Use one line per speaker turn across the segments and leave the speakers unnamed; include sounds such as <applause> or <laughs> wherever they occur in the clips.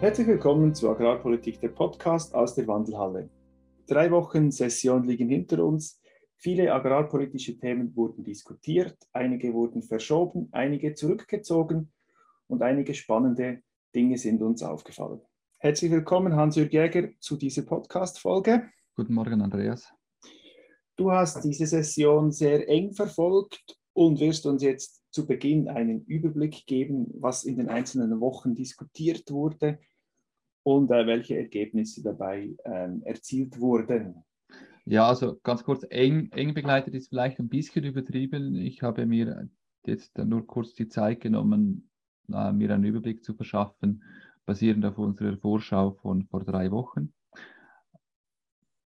Herzlich willkommen zu Agrarpolitik, der Podcast aus der Wandelhalle. Drei Wochen Session liegen hinter uns. Viele agrarpolitische Themen wurden diskutiert, einige wurden verschoben, einige zurückgezogen und einige spannende Dinge sind uns aufgefallen. Herzlich willkommen, Hans-Jürg Jäger, zu dieser Podcast-Folge.
Guten Morgen, Andreas.
Du hast diese Session sehr eng verfolgt und wirst uns jetzt zu Beginn einen Überblick geben, was in den einzelnen Wochen diskutiert wurde und äh, welche Ergebnisse dabei ähm, erzielt wurden.
Ja, also ganz kurz, eng, eng begleitet ist vielleicht ein bisschen übertrieben. Ich habe mir jetzt nur kurz die Zeit genommen, äh, mir einen Überblick zu verschaffen, basierend auf unserer Vorschau von vor drei Wochen.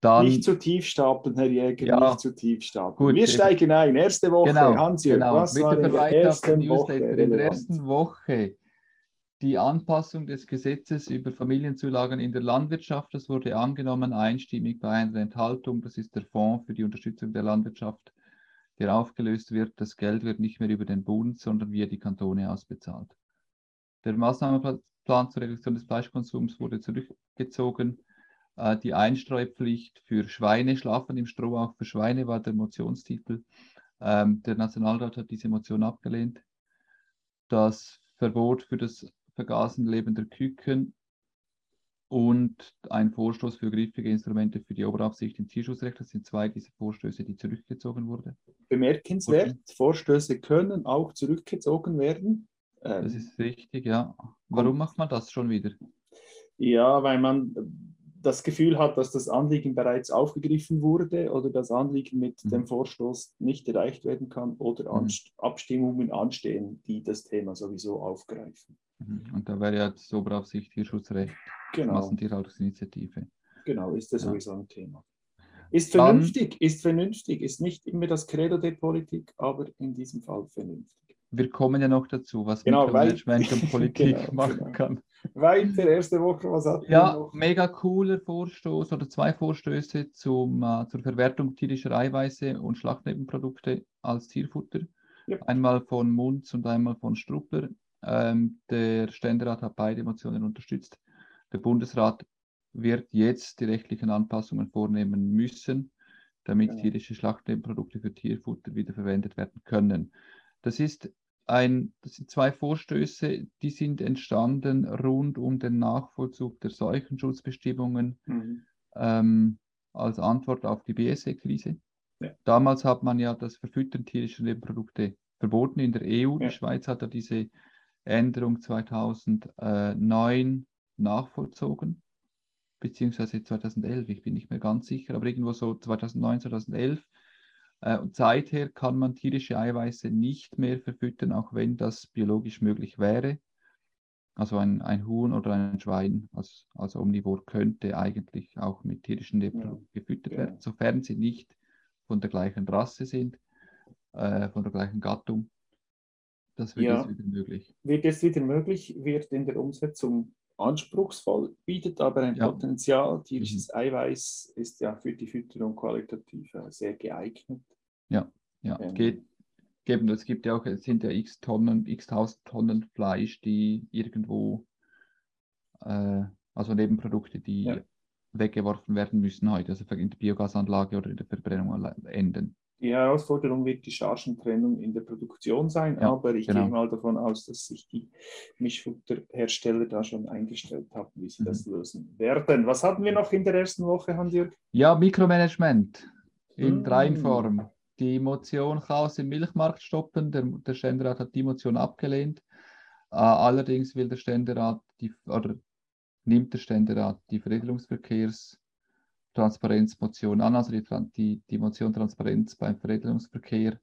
Dann, nicht zu tief stapeln, Herr Jäger, ja, nicht zu tief stapeln. Gut, Wir steigen ein. Erste Woche,
genau, Hans-Jürg, genau. was Mit war in der ersten Woche? In der ersten Woche die Anpassung des Gesetzes über Familienzulagen in der Landwirtschaft. Das wurde angenommen, einstimmig bei einer Enthaltung. Das ist der Fonds für die Unterstützung der Landwirtschaft, der aufgelöst wird. Das Geld wird nicht mehr über den Bund, sondern via die Kantone ausbezahlt. Der Maßnahmenplan zur Reduktion des Fleischkonsums wurde zurückgezogen. Äh, die Einstreupflicht für Schweine, Schlafen im Stroh auch für Schweine war der Motionstitel. Ähm, der Nationalrat hat diese Motion abgelehnt. Das Verbot für das Vergasen lebender Küken und ein Vorstoß für griffige Instrumente für die Oberaufsicht im Tierschutzrecht. Das sind zwei dieser Vorstöße, die zurückgezogen wurden.
Bemerkenswert, und, Vorstöße können auch zurückgezogen werden.
das ähm, ist richtig, ja. Warum macht man das schon wieder?
Ja, weil man das Gefühl hat, dass das Anliegen bereits aufgegriffen wurde oder das Anliegen mit mhm. dem Vorstoß nicht erreicht werden kann oder mhm. Abstimmungen anstehen, die das Thema sowieso aufgreifen.
Mhm. Und da wäre ja das Oberaufsicht Tierschutzrecht, genau. Massentierhaltungsinitiative.
Genau, ist das ja. sowieso ein Thema. Ist vernünftig, Dann, ist vernünftig, ist nicht immer das Credo der Politik, aber in diesem Fall vernünftig.
Wir kommen ja noch dazu, was genau, Management und <laughs> Politik genau, machen genau. kann.
Weiter, erste Woche, was hat
Ja, mega cooler Vorstoß oder zwei Vorstöße zum, uh, zur Verwertung tierischer Eiweiße und Schlachtnebenprodukte als Tierfutter. Yep. Einmal von Munz und einmal von Struppler. Ähm, der Ständerat hat beide Motionen unterstützt. Der Bundesrat wird jetzt die rechtlichen Anpassungen vornehmen müssen, damit ja. Genau. tierische Schlachtnebenprodukte für Tierfutter wiederverwendet werden können. Das ist ein, das sind zwei Vorstöße, die sind entstanden rund um den Nachvollzug der Seuchenschutzbestimmungen mhm. ähm, als Antwort auf die BSE-Krise. Ja. Damals hat man ja das Verfüttern tierischer Nebenprodukte verboten in der EU. Ja. Die Schweiz hat ja diese Änderung 2009 nachvollzogen, beziehungsweise 2011, ich bin nicht mehr ganz sicher, aber irgendwo so 2009, 2011 äh, und seither kann man tierische Eiweiße nicht mehr verfüttern, auch wenn das biologisch möglich wäre. Also ein, ein Huhn oder ein Schwein als, als Omnivor könnte eigentlich auch mit tierischen Lebensmitteln ja. gefüttert werden, sofern sie nicht von der gleichen Rasse sind, äh, von der gleichen Gattung. Das wird ja. jetzt wieder möglich.
Wird jetzt wieder möglich, wird in der Umsetzung anspruchsvoll, bietet aber ein ja. Potenzial. Tierisches mhm. Eiweiß ist ja für die Fütterung qualitativ sehr geeignet.
Ja, ja. Ähm, Geht, geben, es gibt ja auch, es sind ja x Tonnen, x tausend Tonnen Fleisch, die irgendwo, äh, also Nebenprodukte, die ja. weggeworfen werden müssen heute, also in der Biogasanlage oder in der Verbrennung enden.
Die Herausforderung wird die Chargentrennung in der Produktion sein, ja, aber ich genau. gehe mal davon aus, dass sich die Mischfutterhersteller da schon eingestellt haben, wie sie mhm. das lösen werden. Was hatten wir noch in der ersten Woche, Hans-Jürg?
Ja, Mikromanagement in mhm. Reinform. Die Motion Chaos im Milchmarkt stoppen, der, der Ständerat hat die Motion abgelehnt. Uh, allerdings will der Ständerat die, oder nimmt der Ständerat die Veredelungsverkehrs Transparenzmotion an, also die, die, die Motion Transparenz beim Veredelungsverkehr.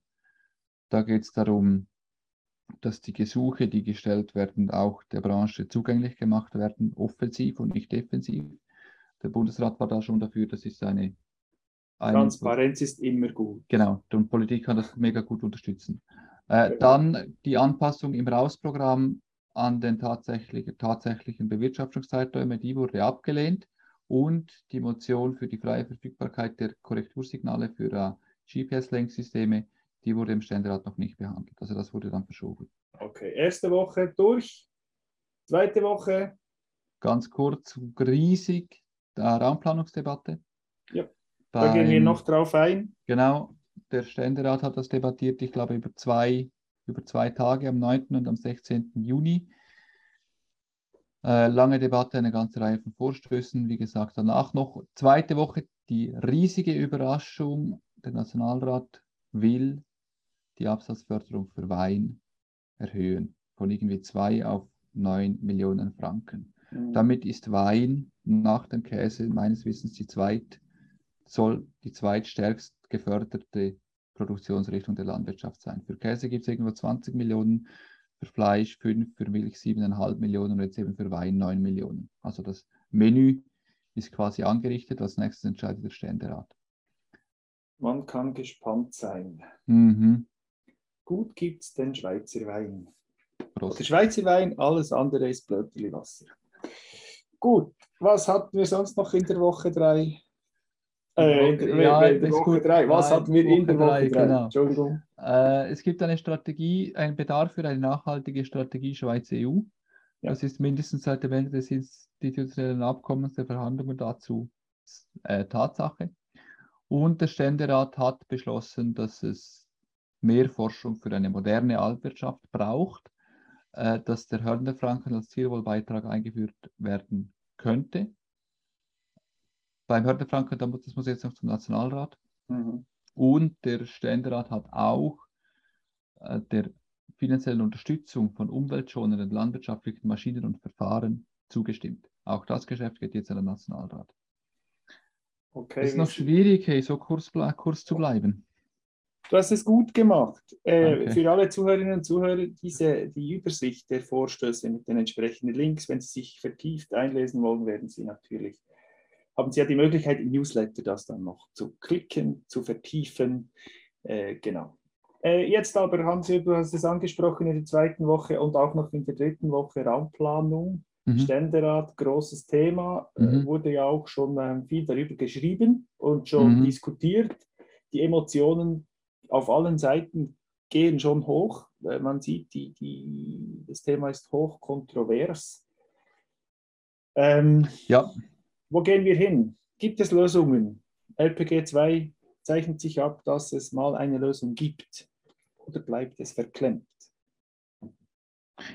Da geht es darum, dass die Gesuche, die gestellt werden, auch der Branche zugänglich gemacht werden, offensiv und nicht defensiv. Der Bundesrat war da schon dafür, das ist eine.
eine Transparenz ist immer gut.
Genau, und Politik kann das mega gut unterstützen. Äh, dann die Anpassung im Rausprogramm an den tatsächlichen, tatsächlichen Bewirtschaftungszeiträume, die wurde abgelehnt und die Motion für die freie Verfügbarkeit der Korrektursignale für uh, GPS-Lenksysteme, die wurde im Ständerat noch nicht behandelt. Also das wurde dann verschoben.
Okay, erste Woche durch, zweite Woche.
ganz kurz, riesig, die Raumplanungsdebatte.
Ja, Beim, da gehen wir noch drauf ein.
Genau, der Ständerat hat das debattiert, ich glaube, über zwei, über zwei Tage, am 9. und am 16. Juni. Äh, lange Debatte, eine ganze Reihe von Vorstößen. Wie gesagt, danach noch zweite Woche die riesige Überraschung. Der Nationalrat will die Absatzförderung für Wein erhöhen von irgendwie 2 auf 9 Millionen Franken. Mhm. Damit ist Wein nach dem Käse meines Wissens die zweit, soll die zweitstärkst geförderte Produktionsrichtung der Landwirtschaft sein. Für Käse gibt es irgendwo 20 Millionen, für Fleisch 5, für Milch 7,5 Millionen und jetzt eben für Wein 9 Millionen. Also das Menü ist quasi angerichtet, als nächstes entscheidet der Ständerat.
Man kann gespannt sein. Mhm. Gut gibt es den Schweizer Wein. Prost. Der Schweizer Wein, alles andere ist Blödeli Wasser. Gut, was hatten wir sonst noch in der Woche 3?
Äh, in der, ja, in der Woche 3.
Was hatten wir in der Woche 3?
Genau. Entschuldigung. Äh, es gibt eine Strategie, einen Bedarf für eine nachhaltige Strategie Schweiz-EU. Ja. Das ist mindestens seit dem Ende des institutionellen Abkommens der Verhandlungen dazu äh, Tatsache. Und der Ständerat hat beschlossen, dass es mehr Forschung für eine moderne Altwirtschaft braucht, äh, dass der Hörnerfranken als Tierwohlbeitrag eingeführt werden könnte. Beim Hörnerfranken, das muss jetzt noch zum Nationalrat. Mhm. Und der Ständerat hat auch äh, der finanziellen Unterstützung von umweltschonenden landwirtschaftlichen Maschinen und Verfahren zugestimmt. Auch das Geschäft geht jetzt an den Nationalrat. Okay, es ist noch schwierig, hey, so kurz, kurz zu bleiben.
Du hast es gut gemacht. Äh, für alle Zuhörerinnen und Zuhörer, diese, die Übersicht der Vorstöße mit den entsprechenden Links, wenn Sie sich vertieft einlesen wollen, werden Sie natürlich, haben Sie ja die Möglichkeit im Newsletter das dann noch zu klicken, zu vertiefen. Äh, genau. Äh, jetzt aber haben Sie, du hast es angesprochen, in der zweiten Woche und auch noch in der dritten Woche Raumplanung. Mhm. Ständerat, großes Thema, äh, mhm. wurde ja auch schon ähm, viel darüber geschrieben und schon mhm. diskutiert. Die Emotionen auf allen Seiten gehen schon hoch. Äh, man sieht, die, die, das Thema ist hoch kontrovers. Ähm, ja. Wo gehen wir hin? Gibt es Lösungen? LPG 2 zeichnet sich ab, dass es mal eine Lösung gibt. Oder bleibt es verklemmt?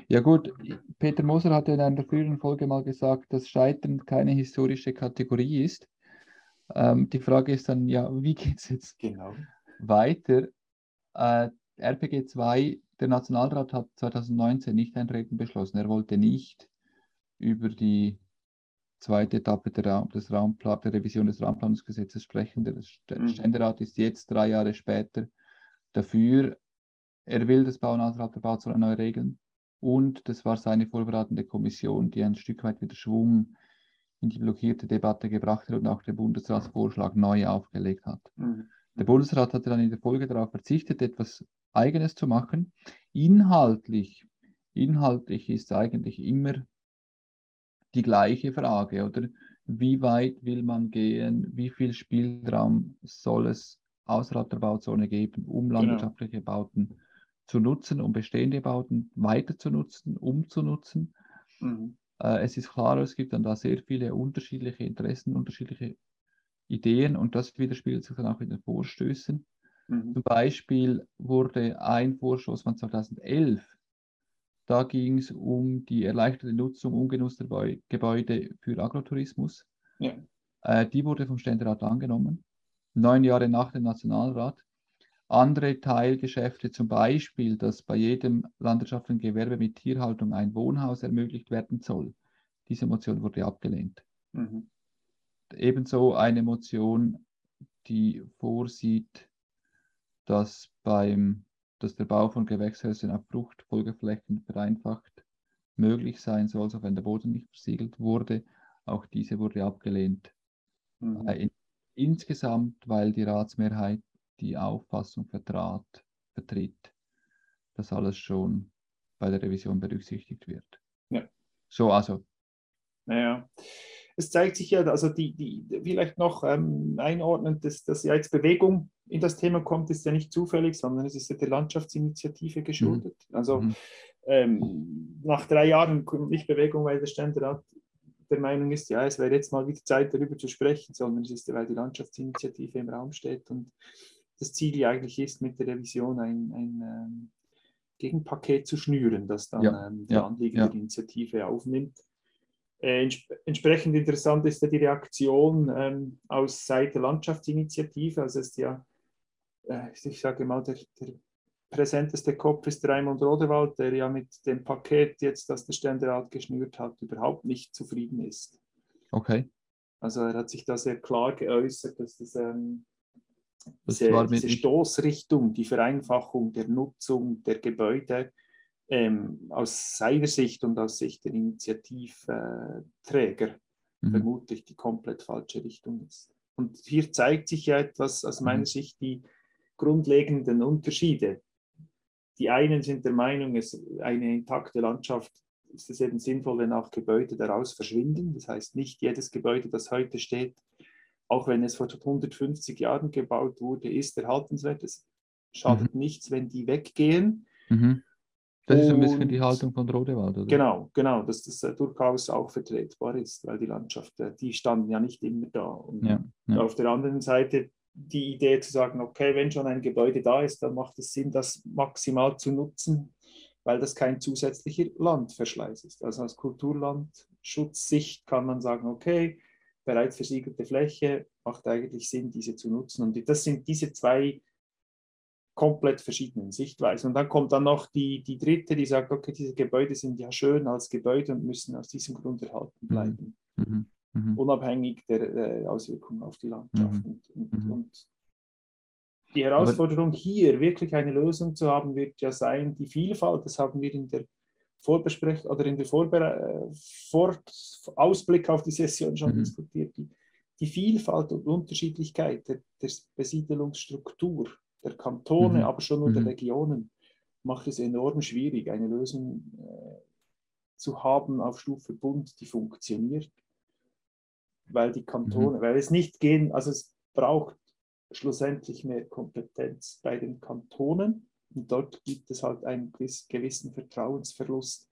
Ja gut, Peter Moser hatte in einer früheren Folge mal gesagt, dass Scheitern keine historische Kategorie ist. Ähm, die Frage ist dann, ja, wie geht es jetzt genau. weiter? Äh, RPG 2, der Nationalrat hat 2019 nicht eintreten beschlossen. Er wollte nicht über die zweite Etappe der, Raum, des Raumplan, der Revision des Raumplanungsgesetzes sprechen. Der mhm. Ständerat ist jetzt drei Jahre später dafür. Er will das Bau- und Ausrat der Bauzone neu regeln. Und das war seine vorbereitende Kommission, die ein Stück weit wieder Schwung in die blockierte Debatte gebracht hat und auch den Bundesratsvorschlag neu aufgelegt hat. Mhm. Der Bundesrat hatte dann in der Folge darauf verzichtet, etwas Eigenes zu machen. Inhaltlich, inhaltlich ist eigentlich immer die gleiche Frage, oder? Wie weit will man gehen? Wie viel Spielraum soll es außerhalb der Bauzone geben, um landwirtschaftliche genau. Bauten zu nutzen, um bestehende Bauten weiter zu nutzen, umzunutzen. Mhm. Äh, es ist klar, es gibt dann da sehr viele unterschiedliche Interessen, unterschiedliche Ideen und das widerspiegelt sich dann auch in den Vorstößen. Mhm. Zum Beispiel wurde ein Vorstoß von 2011, da ging es um die erleichterte Nutzung ungenutzter Gebäude für Agrotourismus. Ja. Äh, die wurde vom Ständerat angenommen, neun Jahre nach dem Nationalrat andere Teilgeschäfte, zum Beispiel, dass bei jedem landwirtschaftlichen Gewerbe mit Tierhaltung ein Wohnhaus ermöglicht werden soll. Diese Motion wurde abgelehnt. Mhm. Ebenso eine Motion, die vorsieht, dass, beim, dass der Bau von Gewächshäusern auf Fruchtfolgeflächen vereinfacht möglich sein soll, auch wenn der Boden nicht versiegelt wurde. Auch diese wurde abgelehnt. Mhm. Äh, in, insgesamt, weil die Ratsmehrheit die Auffassung vertrat, vertritt, dass alles schon bei der Revision berücksichtigt wird. Ja. So, also.
Naja, es zeigt sich ja, also die, die vielleicht noch ähm, einordnend, dass, dass ja jetzt Bewegung in das Thema kommt, ist ja nicht zufällig, sondern es ist ja der Landschaftsinitiative geschuldet. Mhm. Also mhm. Ähm, nach drei Jahren nicht Bewegung, weil der Ständerat der Meinung ist, ja, es wäre jetzt mal wieder Zeit, darüber zu sprechen, sondern es ist, weil die Landschaftsinitiative im Raum steht und das Ziel ja eigentlich ist, mit der Revision ein, ein ähm, Gegenpaket zu schnüren, das dann ja, ähm, die ja, Anliegen ja. der Initiative aufnimmt. Äh, entsprechend interessant ist ja die Reaktion ähm, aus Seite Landschaftsinitiative. Also ist ja, ich sage mal, der, der präsenteste Kopf ist Raimund Rodewald, der ja mit dem Paket jetzt, das der Ständerat geschnürt hat, überhaupt nicht zufrieden ist.
Okay.
Also er hat sich da sehr klar geäußert, dass das, ähm, das diese, diese Stoßrichtung, die Vereinfachung der Nutzung der Gebäude ähm, aus seiner Sicht und aus Sicht der Initiativträger mhm. vermutlich die komplett falsche Richtung ist. Und hier zeigt sich ja etwas aus meiner mhm. Sicht die grundlegenden Unterschiede. Die einen sind der Meinung, es eine intakte Landschaft ist es eben sinnvoll, wenn auch Gebäude daraus verschwinden. Das heißt, nicht jedes Gebäude, das heute steht, auch wenn es vor 150 Jahren gebaut wurde, ist erhaltenswert. Es schadet mhm. nichts, wenn die weggehen. Mhm.
Das ist ein bisschen die Haltung von Rodewald, oder?
Genau, genau, dass das äh, durchaus auch vertretbar ist, weil die Landschaft, äh, die standen ja nicht immer da. Und ja, ja. auf der anderen Seite die Idee zu sagen, okay, wenn schon ein Gebäude da ist, dann macht es Sinn, das maximal zu nutzen, weil das kein zusätzlicher Landverschleiß ist. Also aus Kulturlandschutzsicht kann man sagen, okay, bereits versiegelte Fläche macht eigentlich Sinn, diese zu nutzen. Und das sind diese zwei komplett verschiedenen Sichtweisen. Und dann kommt dann noch die, die dritte, die sagt, okay, diese Gebäude sind ja schön als Gebäude und müssen aus diesem Grund erhalten mhm. bleiben. Mhm. Mhm. Unabhängig der äh, Auswirkungen auf die Landschaft. Mhm. Und, und, mhm. und, die Herausforderung Aber hier wirklich eine Lösung zu haben, wird ja sein, die Vielfalt, das haben wir in der Vorbesprechung oder in der Vorbere äh, Vor Ausblick auf die Session schon mhm. diskutiert, die, die Vielfalt und Unterschiedlichkeit der, der Besiedelungsstruktur der Kantone, mhm. aber schon nur mhm. der Regionen, macht es enorm schwierig, eine Lösung äh, zu haben auf Stufe Bund, die funktioniert. Weil die Kantone, mhm. weil es nicht gehen, also es braucht schlussendlich mehr Kompetenz bei den Kantonen und dort gibt es halt einen gewissen Vertrauensverlust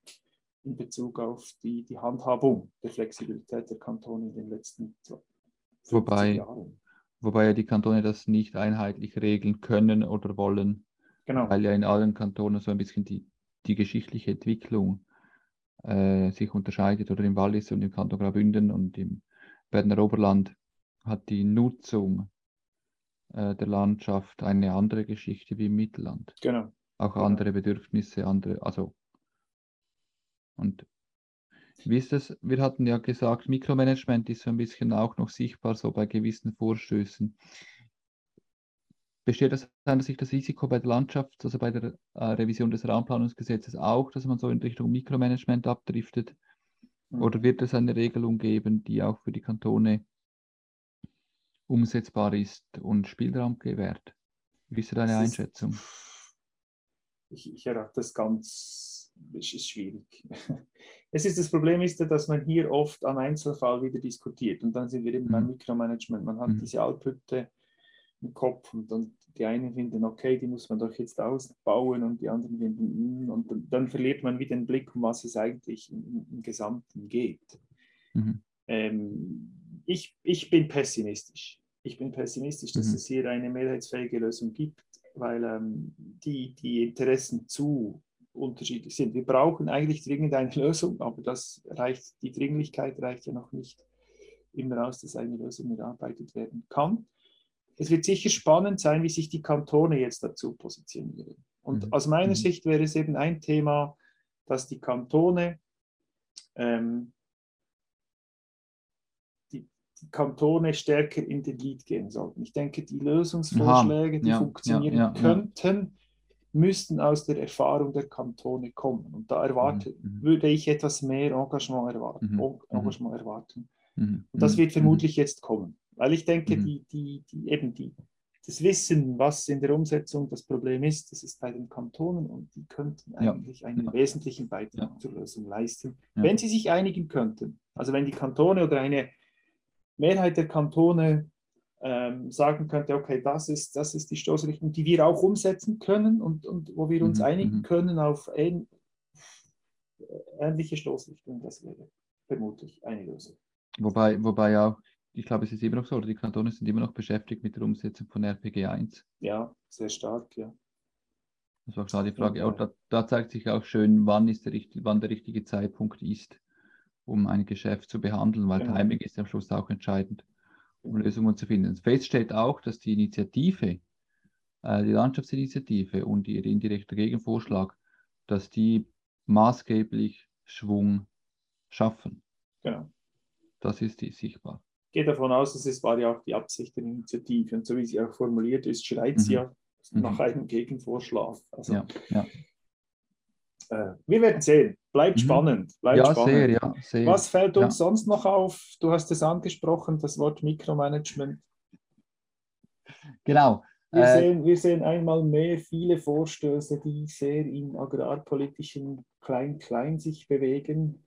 in Bezug auf die, die Handhabung der Flexibilität der Kantone in den letzten
Wobei, Jahren. Wobei ja die Kantone das nicht einheitlich regeln können oder wollen, genau. weil ja in allen Kantonen so ein bisschen die, die geschichtliche Entwicklung äh, sich unterscheidet. Oder im Wallis und im Kanton Graubünden und im Berner Oberland hat die Nutzung äh, der Landschaft eine andere Geschichte wie im Mittelland.
Genau.
Auch andere Bedürfnisse, andere, also und wie ist das? Wir hatten ja gesagt, Mikromanagement ist so ein bisschen auch noch sichtbar, so bei gewissen Vorstößen. Besteht aus seiner Sicht das Risiko bei der Landschaft, also bei der äh, Revision des Raumplanungsgesetzes auch, dass man so in Richtung Mikromanagement abdriftet? Mhm. Oder wird es eine Regelung geben, die auch für die Kantone umsetzbar ist und Spielraum gewährt? Wie ist deine Einschätzung?
Ich, ich errate das ganz, ist schwierig. <laughs> Es ist das Problem ist ja, dass man hier oft am Einzelfall wieder diskutiert und dann sind wir eben mhm. beim Mikromanagement. Man hat mhm. diese Alphütte im Kopf und dann die einen finden, okay, die muss man doch jetzt ausbauen und die anderen finden, mm, und dann, dann verliert man wieder den Blick, um was es eigentlich im, im Gesamten geht. Mhm. Ähm, ich, ich bin pessimistisch. Ich bin pessimistisch, dass mhm. es hier eine mehrheitsfähige Lösung gibt, weil ähm, die, die Interessen zu unterschiedlich sind. Wir brauchen eigentlich dringend eine <laughs> Lösung, aber das reicht, die Dringlichkeit reicht ja noch nicht immer aus, dass eine Lösung erarbeitet werden kann. Es wird sicher spannend sein, wie sich die Kantone jetzt dazu positionieren. Und mhm. aus meiner mhm. Sicht wäre es eben ein Thema, dass die Kantone ähm, die, die, Kantone stärker in den Lead gehen sollten. Ich denke, die Lösungsvorschläge, die ja, funktionieren ja, ja, könnten, müssten aus der Erfahrung der Kantone kommen. Und da erwarte, mhm. mhm. würde ich etwas mehr Engagement erwarten. Mhm. mhm. Engagement erwarten. Und das wird vermutlich jetzt kommen. Weil ich denke, die, die, die, eben die, das Wissen, was in der Umsetzung das Problem ist, das ist bei den Kantonen und die könnten eigentlich ja. einen ja. wesentlichen Beitrag ja. zur Lösung leisten, wenn sie sich einigen könnten. Also wenn die Kantone oder eine Mehrheit der Kantone ähm, sagen könnte, okay, das ist, das ist die Stoßrichtung, die wir auch umsetzen können und, und wo wir uns mhm, einigen mhm. können auf ähn, ähnliche Stoßrichtungen, das wäre vermutlich eine Lösung.
Wobei, wobei auch, ich glaube, es ist immer noch so, die Kantone sind immer noch beschäftigt mit der Umsetzung von RPG 1.
Ja, sehr stark, ja.
Das war klar die Frage. Auch da, da, zeigt sich auch schön, wann, ist der, wann der richtige Zeitpunkt ist, um ein Geschäft zu behandeln, weil genau. Timing ist am Schluss auch entscheidend, um Lösungen zu finden. Fest steht auch, dass die Initiative, äh, die Landschaftsinitiative und ihr indirekter Gegenvorschlag, dass die maßgeblich Schwung schaffen.
Genau.
Das ist die sichtbar.
Ich gehe davon aus, dass es war ja auch die Absicht der Initiative. Und so wie sie auch formuliert ist, schreit mhm. sie ja mhm. nach einem Gegenvorschlag. Also, ja, ja. Äh, wir werden sehen. Bleibt mhm. spannend. Bleibt
ja,
spannend.
Sehr, ja, sehr.
Was fällt uns ja. sonst noch auf? Du hast es angesprochen, das Wort Mikromanagement.
Genau.
Wir, äh, sehen, wir sehen einmal mehr viele Vorstöße, die sehr in agrarpolitischen Klein-Klein sich bewegen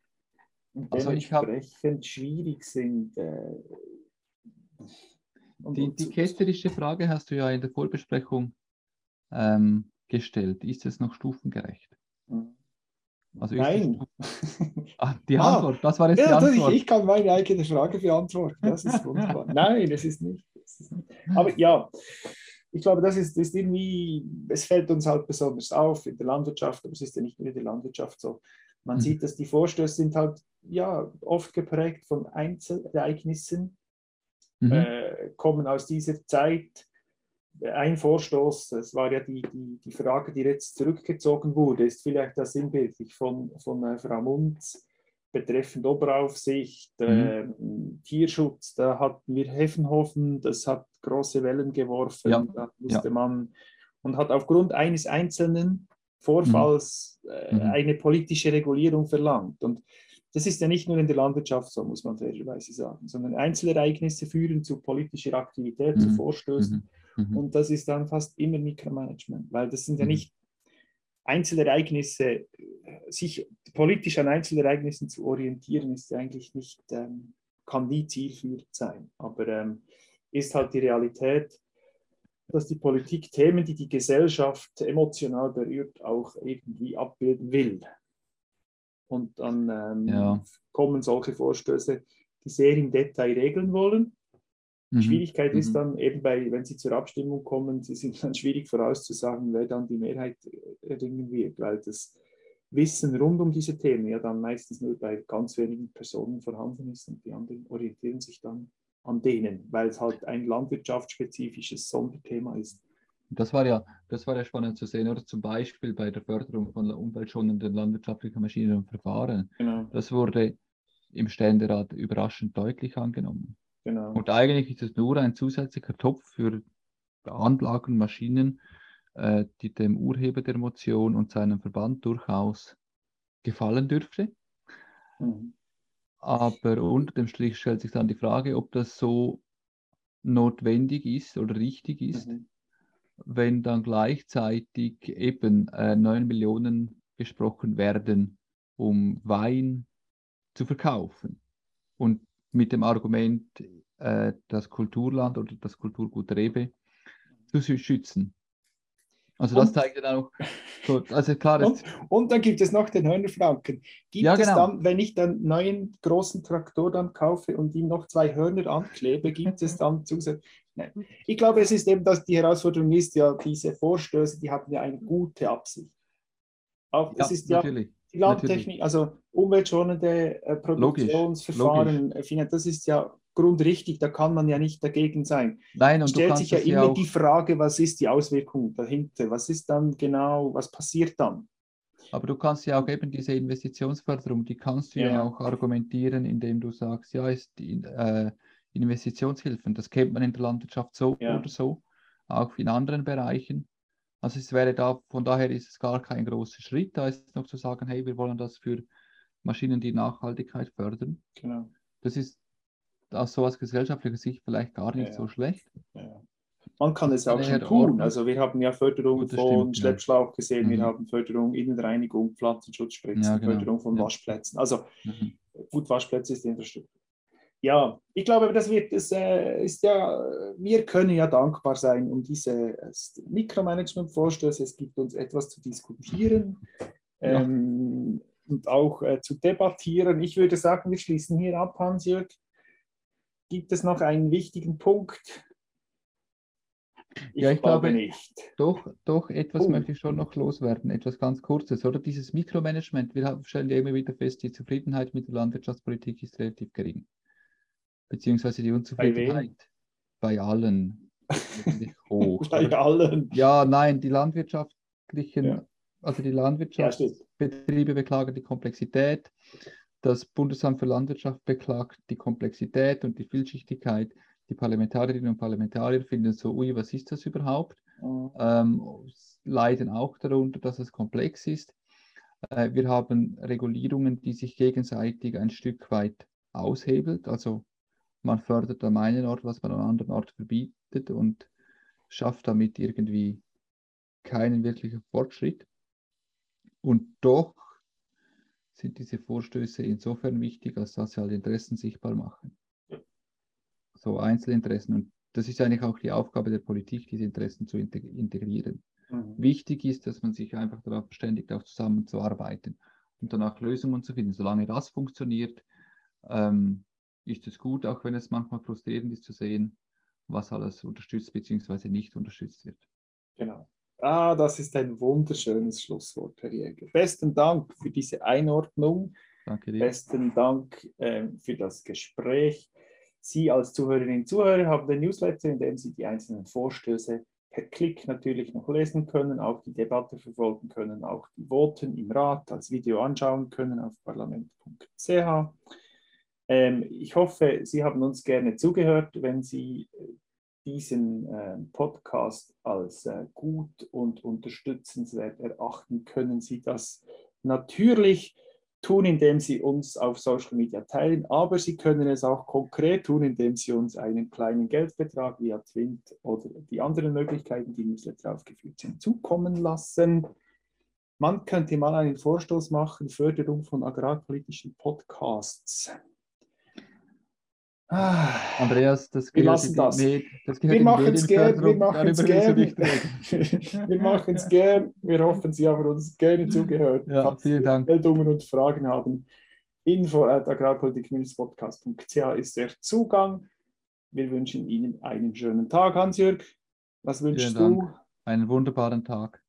also dementsprechend hab, schwierig sind. Äh,
die, die ketzerische Frage hast du ja in der Vorbesprechung ähm, gestellt. Ist es noch stufengerecht?
Hm. Also Nein. <laughs>
ah, die ah, Antwort, das war jetzt ja, die Antwort.
Ich, ich, kann meine eigene Frage beantworten. Das ist wunderbar. <laughs> Nein, das ist, nicht, das ist nicht. Aber ja, ich glaube, das ist, ist irgendwie, es fällt uns halt besonders auf in der Landwirtschaft, aber es ist ja nicht nur in der Landwirtschaft so. Man mhm. sieht, dass die Vorstöße sind halt ja oft geprägt von Einzelereignissen, mhm. äh, kommen aus dieser Zeit. Ein Vorstoß, das war ja die, die, die Frage, die jetzt zurückgezogen wurde, ist vielleicht das sinnbildlich von, von äh, Frau Munz betreffend Oberaufsicht, mhm. äh, Tierschutz. Da hatten wir Heffenhofen, das hat große Wellen geworfen. Ja. Da musste ja. man und hat aufgrund eines einzelnen Vorfalls mhm. äh, mhm. eine politische Regulierung verlangt. Und das ist ja nicht nur in der Landwirtschaft so, muss man fairerweise sagen, sondern Einzelereignisse führen zu politischer Aktivität, zu Vorstößen. Mhm. mhm. Und das ist dann fast immer Mikromanagement, weil das sind ja nicht Einzelereignisse, sich politisch an Einzelereignissen zu orientieren, ist eigentlich nicht, ähm, kann nie zielführend sein. Aber ähm, ist halt die Realität, dass die Politik Themen, die die Gesellschaft emotional berührt, auch irgendwie abbilden will. Und dann ähm, ja. kommen solche Vorstöße, die sehr im Detail regeln wollen. Die mhm. Schwierigkeit mhm. ist dann eben bei, wenn sie zur Abstimmung kommen, sie sind dann schwierig vorauszusagen, wer dann die Mehrheit erringen wird, weil das Wissen rund um diese Themen ja dann meistens nur bei ganz wenigen Personen vorhanden ist und die anderen orientieren sich dann an denen, weil es halt ein landwirtschaftsspezifisches Sonderthema ist.
Das war ja, das war ja spannend zu sehen, oder zum Beispiel bei der Förderung von umweltschonenden landwirtschaftlichen Maschinen und Verfahren. Genau. Das wurde im Ständerat überraschend deutlich angenommen. Genau. Und eigentlich ist es nur ein zusätzlicher Topf für Anlagen und Maschinen, äh, die dem Urheber der Motion und seinem Verband durchaus gefallen dürfte. Mhm. Aber unter dem Strich stellt sich dann die Frage, ob das so notwendig ist oder richtig ist, mhm. wenn dann gleichzeitig eben äh, 9 Millionen gesprochen werden, um Wein zu verkaufen. Und mit dem Argument, äh, das Kulturland oder das Kulturgut Rebe zu schützen. Also das und, zeigt dann auch,
also klar. Und, und, dann gibt es noch den Hörnerfranken. Gibt ja, genau. es dann, wenn ich den neuen großen Traktor dann kaufe und ihm noch zwei Hörner anklebe, gibt es dann zusätzlich... Nein. Ich glaube, es ist eben, dass die Herausforderung ist ja, diese Vorstöße, die haben ja eine gute Absicht. Auch das ja, ist ja natürlich. die Landtechnik, also umweltschonende äh, Produktionsverfahren, Logisch. Logisch. das ist ja grundrichtig, da kann man ja nicht dagegen sein.
Nein, und
stellt sich ja immer ja die Frage, was ist die Auswirkung dahinter? Was ist dann genau, was passiert dann?
Aber du kannst ja auch eben diese Investitionsförderung, die kannst du ja, ja auch argumentieren, indem du sagst, ja, ist die, äh, Investitionshilfen, das kennt man in der Landwirtschaft so ja. oder so, auch in anderen Bereichen. Also es wäre da, von daher ist es gar kein großer Schritt, da ist noch zu sagen, hey, wir wollen das für Maschinen, die Nachhaltigkeit fördern. Genau. Das ist aus so aus gesellschaftlicher Sicht vielleicht gar nicht ja, so schlecht. Ja.
Man kann es auch schon tun. Also wir haben ja Förderung Gut, von stimmt, Schleppschlauch gesehen, mhm. wir haben Förderung Innenreinigung, Pflanzenschutzspritzen, ja, genau. Förderung von Waschplätzen. Also mhm. gut, Waschplätze ist Infrastruktur. Ja, ich glaube, das wird, das äh, ist ja, wir können ja dankbar sein um diese Mikromanagement-Vorstöße. Es gibt uns etwas zu diskutieren. Ähm, und auch äh, zu debattieren. Ich würde sagen, wir schließen hier ab, Hans-Jörg. Gibt es noch einen wichtigen Punkt?
Ich ja, ich glaube, glaube, nicht. Doch, doch, etwas oh. möchte ich schon noch loswerden, etwas ganz Kurzes, oder? Dieses Mikromanagement, wir stellen ja immer wieder fest, die Zufriedenheit mit der Landwirtschaftspolitik ist relativ gering. Beziehungsweise die Unzufriedenheit bei, bei allen. <laughs>
hoch. bei allen.
Ja, nein, die landwirtschaftlichen, ja. also die Landwirtschaftsbetriebe ja, beklagen die Komplexität. Das Bundesamt für Landwirtschaft beklagt die Komplexität und die Vielschichtigkeit die Parlamentarierinnen und Parlamentarier finden so, ui, was ist das überhaupt? Mhm. Ähm, leiden auch darunter, dass es komplex ist. Äh, wir haben Regulierungen, die sich gegenseitig ein Stück weit aushebelt. Also man fördert am einen Ort, was man am anderen Ort verbietet und schafft damit irgendwie keinen wirklichen Fortschritt. Und doch sind diese Vorstöße insofern wichtig, als dass sie halt Interessen sichtbar machen so Einzelinteressen. Und das ist eigentlich auch die Aufgabe der Politik, diese Interessen zu integrieren. Mhm. Wichtig ist, dass man sich einfach darauf verständigt, auch zusammenzuarbeiten und danach Lösungen zu finden. Solange das funktioniert, ähm, ist es gut, auch wenn es manchmal frustrierend ist zu sehen, was alles unterstützt bzw. nicht unterstützt wird.
Genau. Ah, das ist ein wunderschönes Schlusswort, Herr Jäger. Besten Dank für diese Einordnung.
Danke dir.
Besten Dank äh, für das Gespräch. Sie als Zuhörerinnen und Zuhörer haben den Newsletter, in dem Sie die einzelnen Vorstöße per Klick natürlich noch lesen können, auch die Debatte verfolgen können, auch die Voten im Rat als Video anschauen können auf parlament.ch. Ähm, ich hoffe, Sie haben uns gerne zugehört. Wenn Sie äh, diesen äh, Podcast als äh, gut und unterstützenswert erachten, können Sie das natürlich tun, indem Sie uns auf Social Media teilen, aber Sie können es auch konkret tun, indem Sie uns einen kleinen Geldbetrag via Twint oder die anderen Möglichkeiten, die Newsletter aufgeführt sind, zukommen lassen. Man könnte mal einen Vorstoß machen, Förderung von agrarpolitischen Podcasts.
Ah. Andreas, das
wir lassen das.
Med,
das wir machen es gern, wir machen es gern. wir <laughs> <laughs> machen es gern. Wir hoffen, Sie haben uns gerne zugehört.
Ja, vielen Dank.
Meldungen und Fragen haben. Info at agrarpolitik-podcast.ch ist der Zugang. Wir wünschen Ihnen einen schönen Tag, Hans-Jörg. Was wünschst du?
Einen wunderbaren Tag.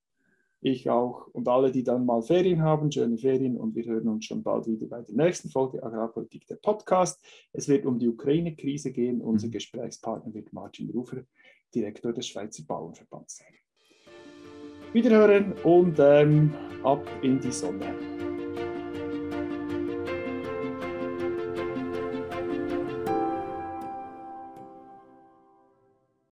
Ich auch. Und alle, die dann mal Ferien haben, schöne Ferien. Und wir hören uns schon bald wieder bei der nächsten Folge Agrarpolitik, der Podcast. Es wird um die Ukraine-Krise gehen. Unser mhm. Gesprächspartner wird Martin Rufer, Direktor des Schweizer Bauernverbands sein. Wiederhören und ähm, ab in die Sonne.